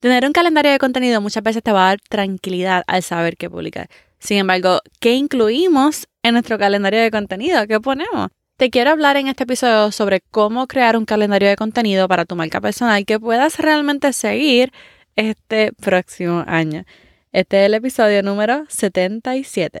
Tener un calendario de contenido muchas veces te va a dar tranquilidad al saber qué publicar. Sin embargo, ¿qué incluimos en nuestro calendario de contenido? ¿Qué ponemos? Te quiero hablar en este episodio sobre cómo crear un calendario de contenido para tu marca personal que puedas realmente seguir este próximo año. Este es el episodio número 77.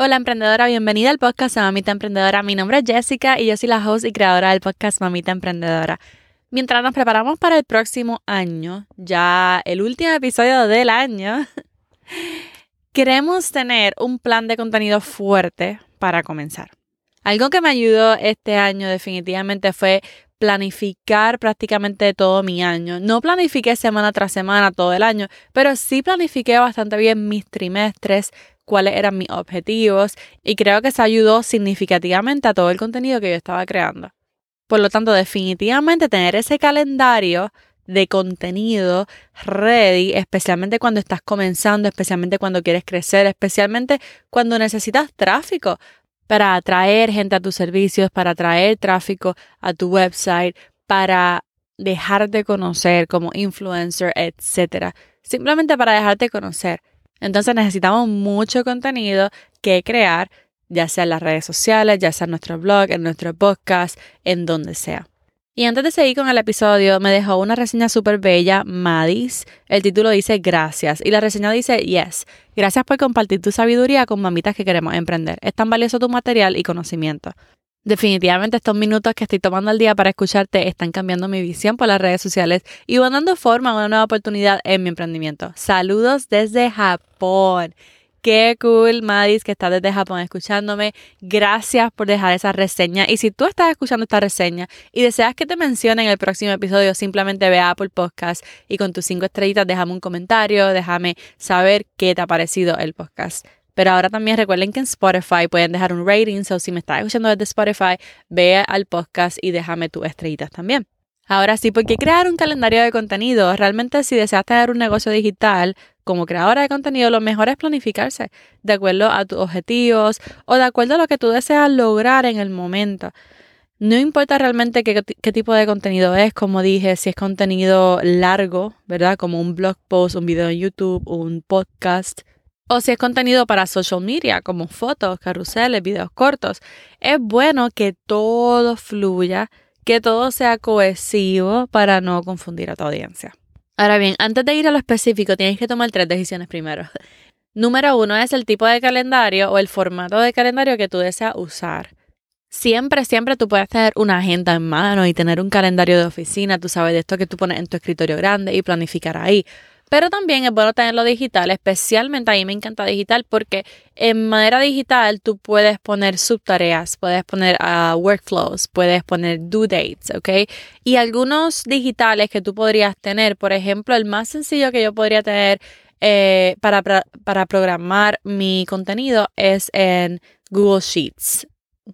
Hola emprendedora, bienvenida al podcast Mamita Emprendedora. Mi nombre es Jessica y yo soy la host y creadora del podcast Mamita Emprendedora. Mientras nos preparamos para el próximo año, ya el último episodio del año, queremos tener un plan de contenido fuerte para comenzar. Algo que me ayudó este año definitivamente fue planificar prácticamente todo mi año. No planifiqué semana tras semana todo el año, pero sí planifiqué bastante bien mis trimestres, cuáles eran mis objetivos y creo que se ayudó significativamente a todo el contenido que yo estaba creando. Por lo tanto, definitivamente tener ese calendario de contenido ready, especialmente cuando estás comenzando, especialmente cuando quieres crecer, especialmente cuando necesitas tráfico para atraer gente a tus servicios, para atraer tráfico a tu website, para dejarte conocer como influencer, etc. Simplemente para dejarte conocer. Entonces necesitamos mucho contenido que crear, ya sea en las redes sociales, ya sea en nuestro blog, en nuestro podcast, en donde sea. Y antes de seguir con el episodio, me dejó una reseña súper bella, Madis. El título dice Gracias y la reseña dice Yes. Gracias por compartir tu sabiduría con mamitas que queremos emprender. Es tan valioso tu material y conocimiento. Definitivamente estos minutos que estoy tomando al día para escucharte están cambiando mi visión por las redes sociales y van dando forma a una nueva oportunidad en mi emprendimiento. Saludos desde Japón. Qué cool, Madis, que estás desde Japón escuchándome. Gracias por dejar esa reseña. Y si tú estás escuchando esta reseña y deseas que te mencione en el próximo episodio, simplemente ve a Apple Podcast y con tus cinco estrellitas déjame un comentario, déjame saber qué te ha parecido el podcast. Pero ahora también recuerden que en Spotify pueden dejar un rating. So, si me estás escuchando desde Spotify, ve al podcast y déjame tus estrellitas también. Ahora sí, ¿por qué crear un calendario de contenido? Realmente si deseas tener un negocio digital como creadora de contenido, lo mejor es planificarse de acuerdo a tus objetivos o de acuerdo a lo que tú deseas lograr en el momento. No importa realmente qué, qué, tipo de contenido es, como dije, si es contenido largo, ¿verdad? Como un blog post, un video en YouTube, un podcast, o si es contenido para social media, como fotos, carruseles, videos cortos, es bueno que todo fluya, que todo sea cohesivo para no confundir a tu audiencia. Ahora bien, antes de ir a lo específico, tienes que tomar tres decisiones primero. Número uno es el tipo de calendario o el formato de calendario que tú deseas usar. Siempre, siempre tú puedes tener una agenda en mano y tener un calendario de oficina, tú sabes de esto que tú pones en tu escritorio grande y planificar ahí. Pero también es bueno tenerlo digital, especialmente a mí me encanta digital porque en manera digital tú puedes poner subtareas, puedes poner uh, workflows, puedes poner due dates, ¿ok? Y algunos digitales que tú podrías tener, por ejemplo, el más sencillo que yo podría tener eh, para, para programar mi contenido es en Google Sheets,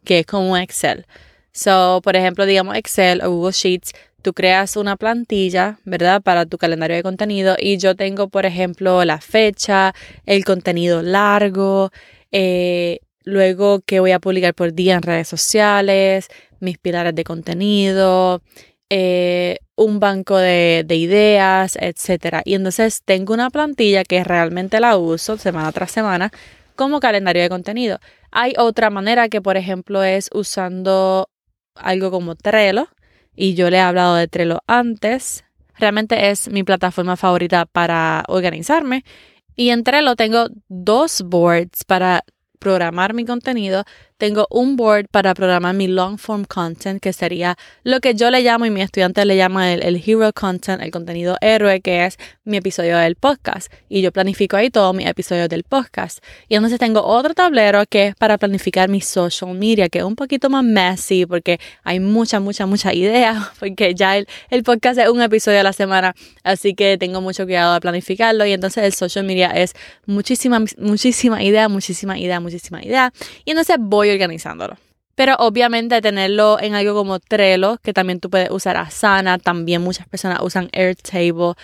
que es como Excel. So, por ejemplo, digamos Excel o Google Sheets, tú creas una plantilla, ¿verdad? Para tu calendario de contenido y yo tengo, por ejemplo, la fecha, el contenido largo, eh, luego qué voy a publicar por día en redes sociales, mis pilares de contenido, eh, un banco de, de, ideas, etc. Y entonces tengo una plantilla que realmente la uso semana tras semana como calendario de contenido. Hay otra manera que, por ejemplo, es usando algo como Trello, y yo le he hablado de Trello antes. Realmente es mi plataforma favorita para organizarme. Y en Trello tengo dos boards para programar mi contenido. Tengo un board para programar mi long form content, que sería lo que yo le llamo y mi estudiante le llama el, el hero content, el contenido héroe, que es mi episodio del podcast. Y yo planifico ahí todos mis episodios del podcast. Y entonces tengo otro tablero que es para planificar mi social media, que es un poquito más messy porque hay mucha, mucha, mucha idea, porque ya el, el podcast es un episodio a la semana, así que tengo mucho cuidado de planificarlo. Y entonces el social media es muchísima, muchísima idea, muchísima idea, muchísima idea. Y entonces voy organizándolo. Pero obviamente tenerlo en algo como Trello, que también tú puedes usar Asana, también muchas personas usan Airtable.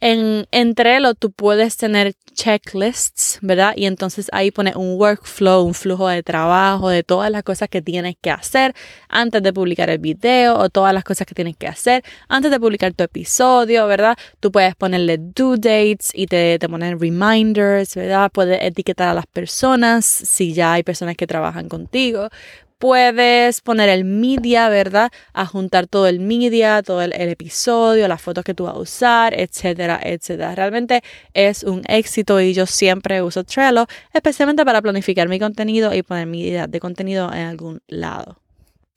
En, en Trello tú puedes tener checklists, ¿verdad? Y entonces ahí pones un workflow, un flujo de trabajo de todas las cosas que tienes que hacer antes de publicar el video o todas las cosas que tienes que hacer antes de publicar tu episodio, ¿verdad? Tú puedes ponerle due dates y te, te ponen reminders, ¿verdad? Puedes etiquetar a las personas si ya hay personas que trabajan contigo puedes poner el media, ¿verdad? A juntar todo el media, todo el, episodio, las fotos que tú vas a usar, etcétera, etcétera. Realmente es un éxito y yo siempre uso Trello, especialmente para planificar mi contenido y poner mi idea de contenido en algún lado.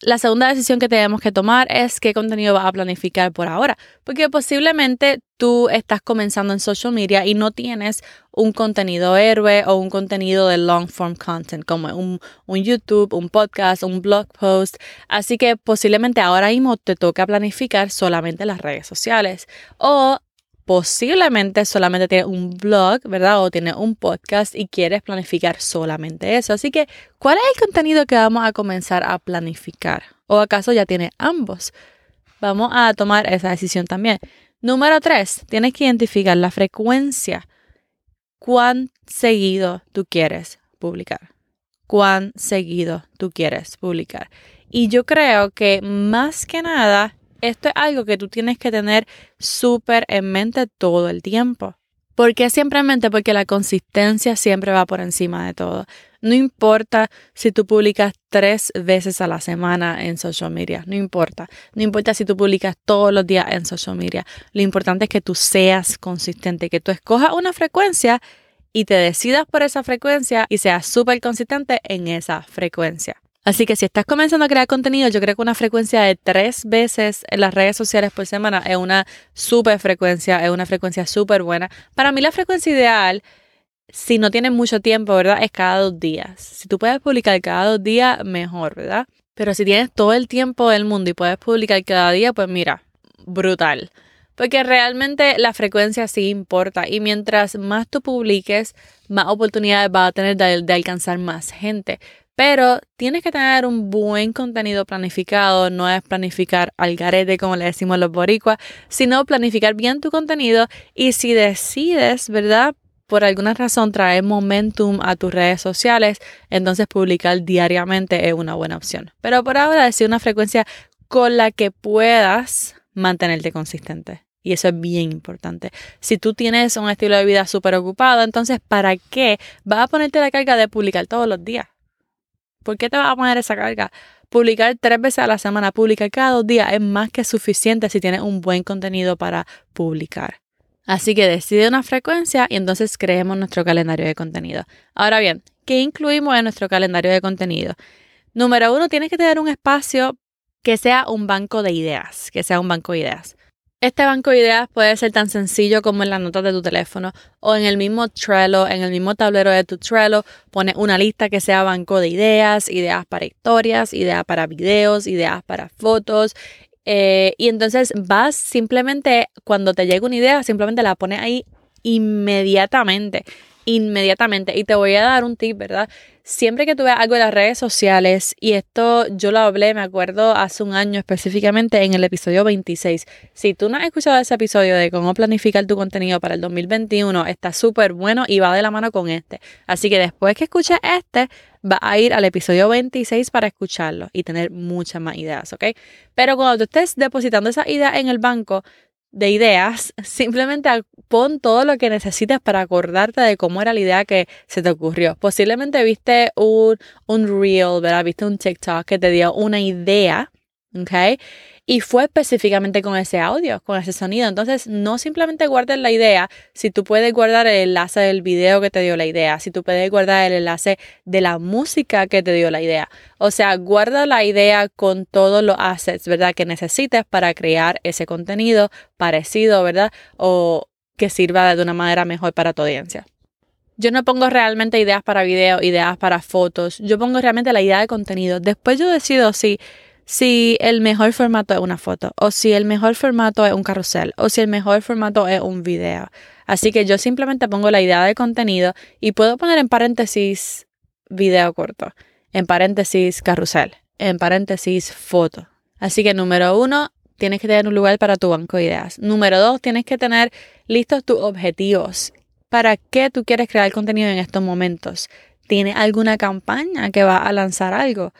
La segunda decisión que tenemos que tomar es qué contenido vas a planificar por ahora, porque posiblemente tú estás comenzando en social media y no tienes un contenido héroe o un contenido de long form content como un, un YouTube, un podcast, un blog post. Así que posiblemente ahora mismo te toca planificar solamente las redes sociales o posiblemente solamente tienes un blog, ¿verdad? O tienes un podcast y quieres planificar solamente eso. Así que, ¿cuál es el contenido que vamos a comenzar a planificar? ¿O acaso ya tienes ambos? Vamos a tomar esa decisión también. Número tres, tienes que identificar la frecuencia. ¿Cuán seguido tú quieres publicar? ¿Cuán seguido tú quieres publicar? Y yo creo que más que nada esto es algo que tú tienes que tener súper en mente todo el tiempo. ¿Por qué siempre en mente? Porque la consistencia siempre va por encima de todo. No importa si tú publicas tres veces a la semana en social media, no importa. No importa si tú publicas todos los días en social media. Lo importante es que tú seas consistente, que tú escojas una frecuencia y te decidas por esa frecuencia y seas súper consistente en esa frecuencia. Así que si estás comenzando a crear contenido, yo creo que una frecuencia de tres veces en las redes sociales por semana es una súper frecuencia, es una frecuencia súper buena. Para mí la frecuencia ideal, si no tienes mucho tiempo, ¿verdad? Es cada dos días. Si tú puedes publicar cada dos días, mejor, ¿verdad? Pero si tienes todo el tiempo del mundo y puedes publicar cada día, pues mira, brutal. Porque realmente la frecuencia sí importa y mientras más tú publiques, más oportunidades vas a tener de alcanzar más gente. Pero tienes que tener un buen contenido planificado, no es planificar al garete como le decimos los boricuas, sino planificar bien tu contenido y si decides, ¿verdad? Por alguna razón traer momentum a tus redes sociales, entonces publicar diariamente es una buena opción. Pero por ahora decir una frecuencia con la que puedas mantenerte consistente. Y eso es bien importante. Si tú tienes un estilo de vida súper ocupado, entonces ¿para qué vas a ponerte la carga de publicar todos los días? ¿Por qué te vas a poner esa carga? Publicar tres veces a la semana, publicar cada dos días es más que suficiente si tienes un buen contenido para publicar. Así que decide una frecuencia y entonces creemos nuestro calendario de contenido. Ahora bien, ¿qué incluimos en nuestro calendario de contenido? Número uno, tienes que tener un espacio que sea un banco de ideas, que sea un banco de ideas. Este banco de ideas puede ser tan sencillo como en las notas de tu teléfono o en el mismo Trello, en el mismo tablero de tu Trello, pones una lista que sea banco de ideas, ideas para historias, ideas para videos, ideas para fotos. Eh, y entonces vas simplemente, cuando te llega una idea, simplemente la pones ahí inmediatamente inmediatamente. Y te voy a dar un tip, ¿verdad? Siempre que tú veas algo en las redes sociales, y esto yo lo hablé, me acuerdo, hace un año específicamente en el episodio 26. Si tú no has escuchado ese episodio de cómo planificar tu contenido para el 2021, está súper bueno y va de la mano con este. Así que después que escuches este, va a ir al episodio 26 para escucharlo y tener muchas más ideas, ¿ok? Pero cuando tú estés depositando esa idea en el banco, de ideas, simplemente pon todo lo que necesites para acordarte de cómo era la idea que se te ocurrió. Posiblemente viste un, un reel, ¿verdad? Viste un TikTok que te dio una idea ¿ok? Y fue específicamente con ese audio, con ese sonido. Entonces, no simplemente guardes la idea, si tú puedes guardar el enlace del video que te dio la idea, si tú puedes guardar el enlace de la música que te dio la idea. O sea, guarda la idea con todos los assets, ¿verdad? Que necesites para crear ese contenido parecido, ¿verdad? O que sirva de una manera mejor para tu audiencia. Yo no pongo realmente ideas para video, ideas para fotos. Yo pongo realmente la idea de contenido. Después yo decido si si el mejor formato es una foto, o si el mejor formato es un carrusel, o si el mejor formato es un video. Así que yo simplemente pongo la idea de contenido y puedo poner en paréntesis video corto, en paréntesis carrusel, en paréntesis foto. Así que número uno, tienes que tener un lugar para tu banco de ideas. Número dos, tienes que tener listos tus objetivos. ¿Para qué tú quieres crear contenido en estos momentos? ¿Tienes alguna campaña que va a lanzar algo?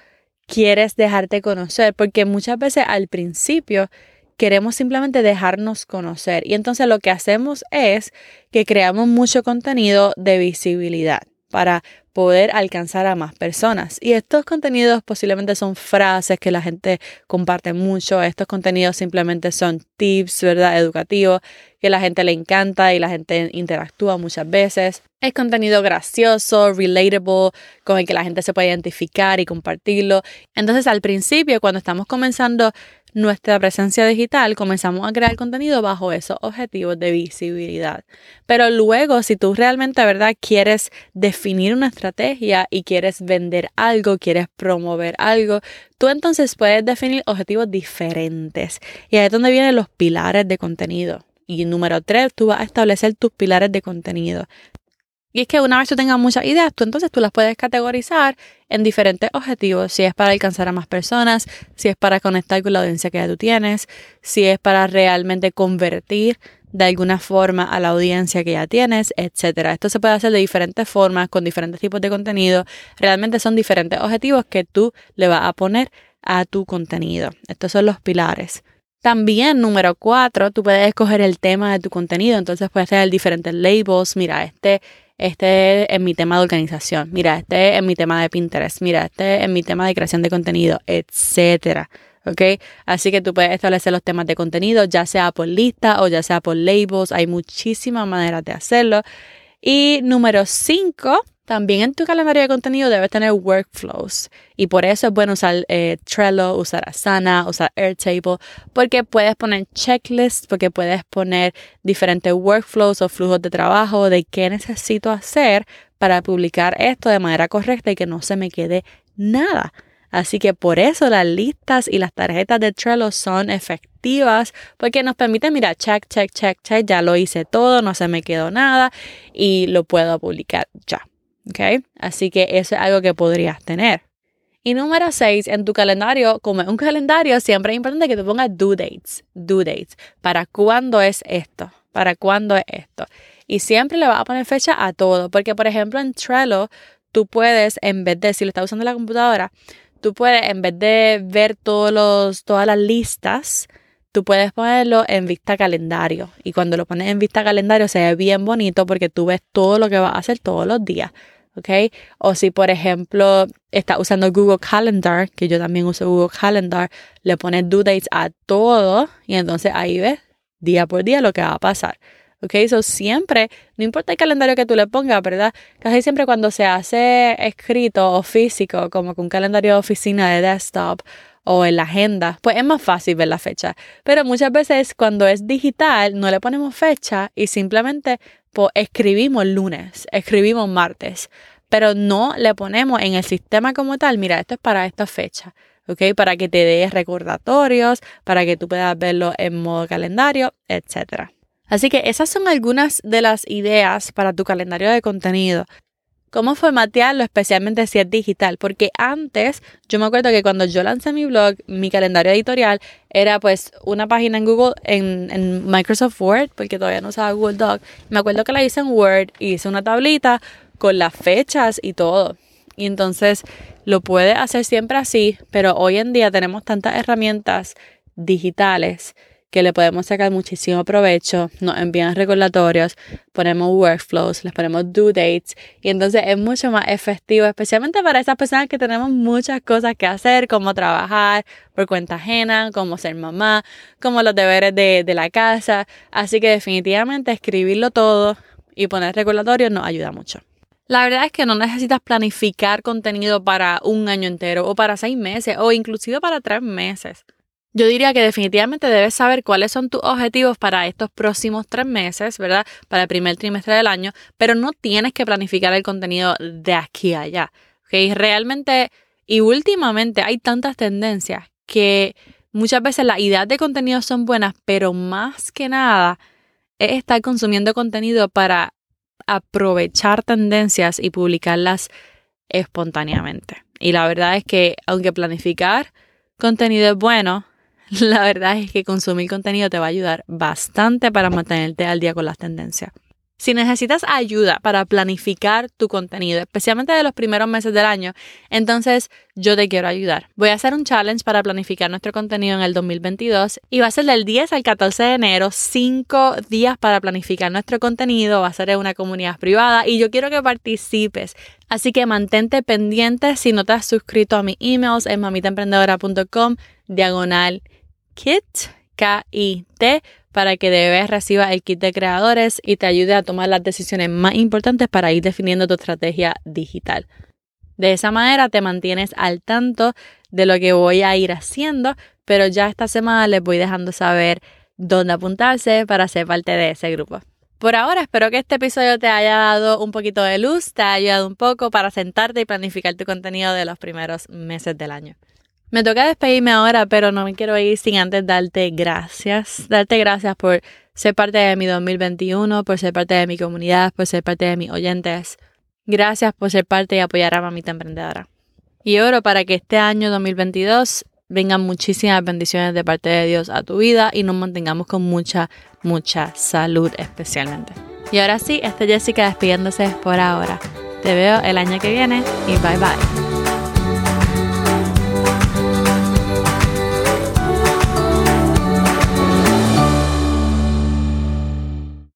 Quieres dejarte conocer, porque muchas veces al principio queremos simplemente dejarnos conocer y entonces lo que hacemos es que creamos mucho contenido de visibilidad para poder alcanzar a más personas. Y estos contenidos posiblemente son frases que la gente comparte mucho, estos contenidos simplemente son tips, ¿verdad? Educativos que la gente le encanta y la gente interactúa muchas veces. Es contenido gracioso, relatable, con el que la gente se puede identificar y compartirlo. Entonces al principio, cuando estamos comenzando nuestra presencia digital, comenzamos a crear contenido bajo esos objetivos de visibilidad. Pero luego, si tú realmente, ¿verdad?, quieres definir una estrategia y quieres vender algo, quieres promover algo, tú entonces puedes definir objetivos diferentes. Y ahí es donde vienen los pilares de contenido. Y número tres, tú vas a establecer tus pilares de contenido. Y es que una vez tú tengas muchas ideas, tú entonces tú las puedes categorizar en diferentes objetivos. Si es para alcanzar a más personas, si es para conectar con la audiencia que ya tú tienes, si es para realmente convertir de alguna forma a la audiencia que ya tienes, etc. Esto se puede hacer de diferentes formas, con diferentes tipos de contenido. Realmente son diferentes objetivos que tú le vas a poner a tu contenido. Estos son los pilares. También, número cuatro, tú puedes escoger el tema de tu contenido. Entonces puedes tener diferentes labels. Mira, este este es mi tema de organización, mira, este es mi tema de Pinterest, mira, este es mi tema de creación de contenido, etcétera. ¿ok? Así que tú puedes establecer los temas de contenido, ya sea por lista o ya sea por labels, hay muchísimas maneras de hacerlo. Y número cinco, también en tu calendario de contenido debes tener workflows y por eso es bueno usar eh, Trello, usar Asana, usar Airtable, porque puedes poner checklists, porque puedes poner diferentes workflows o flujos de trabajo de qué necesito hacer para publicar esto de manera correcta y que no se me quede nada. Así que por eso las listas y las tarjetas de Trello son efectivas porque nos permiten, mira, check, check, check, check, ya lo hice todo, no se me quedó nada y lo puedo publicar ya. ¿Ok? Así que eso es algo que podrías tener. Y número 6, en tu calendario, como es un calendario, siempre es importante que te pongas due dates, due dates, para cuándo es esto, para cuándo es esto. Y siempre le vas a poner fecha a todo, porque por ejemplo en Trello, tú puedes, en vez de, si lo estás usando la computadora, tú puedes, en vez de ver todos los, todas las listas, tú puedes ponerlo en vista calendario. Y cuando lo pones en vista calendario se ve bien bonito porque tú ves todo lo que vas a hacer todos los días. ¿ok? O si, por ejemplo, estás usando Google Calendar, que yo también uso Google Calendar, le pones due dates a todo y entonces ahí ves día por día lo que va a pasar. ¿Ok? Eso siempre, no importa el calendario que tú le pongas, ¿verdad? Casi siempre cuando se hace escrito o físico, como que un calendario de oficina de desktop o en la agenda, pues es más fácil ver la fecha. Pero muchas veces cuando es digital no le ponemos fecha y simplemente pues, escribimos lunes, escribimos martes, pero no le ponemos en el sistema como tal, mira, esto es para esta fecha. ¿ok? Para que te dé recordatorios, para que tú puedas verlo en modo calendario, etc. Así que esas son algunas de las ideas para tu calendario de contenido cómo formatearlo, especialmente si es digital, porque antes yo me acuerdo que cuando yo lancé mi blog, mi calendario editorial era pues una página en Google, en, Microsoft Word, porque todavía no usaba Google Doc. Me acuerdo que la hice en Word y hice una tablita con las fechas y todo. Y entonces lo puede hacer siempre así, pero hoy en día tenemos tantas herramientas digitales que le podemos sacar muchísimo provecho, nos envían recordatorios, ponemos workflows, les ponemos due dates y entonces es mucho más efectivo, especialmente para esas personas que tenemos muchas cosas que hacer, como trabajar por cuenta ajena, como ser mamá, como los deberes de, de la casa. Así que definitivamente escribirlo todo y poner recordatorios nos ayuda mucho. La verdad es que no necesitas planificar contenido para un año entero o para seis meses o inclusive para tres meses. Yo diría que definitivamente debes saber cuáles son tus objetivos para estos próximos tres meses, ¿verdad? Para el primer trimestre del año, pero no tienes que planificar el contenido de aquí a allá. ¿ok? Realmente, y últimamente hay tantas tendencias que muchas veces las ideas de contenido son buenas, pero más que nada es estar consumiendo contenido para aprovechar tendencias y publicarlas espontáneamente. Y la verdad es que aunque planificar contenido es bueno, la verdad es que consumir contenido te va a ayudar bastante para mantenerte al día con las tendencias. Si necesitas ayuda para planificar tu contenido, especialmente de los primeros meses del año, entonces yo te quiero ayudar. Voy a hacer un challenge para planificar nuestro contenido en el 2022 y va a ser del 10 al 14 de enero, 5 días para planificar nuestro contenido, va a ser en una comunidad privada y yo quiero que participes. Así que mantente pendiente si no te has suscrito a mis emails en mamitaemprendedora.com diagonal kit, K-I-T para que debes reciba el kit de creadores y te ayude a tomar las decisiones más importantes para ir definiendo tu estrategia digital. De esa manera te mantienes al tanto de lo que voy a ir haciendo, pero ya esta semana les voy dejando saber dónde apuntarse para ser parte de ese grupo. Por ahora espero que este episodio te haya dado un poquito de luz, te haya ayudado un poco para sentarte y planificar tu contenido de los primeros meses del año. Me toca despedirme ahora, pero no me quiero ir sin antes darte gracias. Darte gracias por ser parte de mi 2021, por ser parte de mi comunidad, por ser parte de mis oyentes. Gracias por ser parte y apoyar a Mamita Emprendedora. Y oro para que este año 2022 vengan muchísimas bendiciones de parte de Dios a tu vida y nos mantengamos con mucha, mucha salud especialmente. Y ahora sí, esta Jessica despidiéndose por ahora. Te veo el año que viene y bye bye.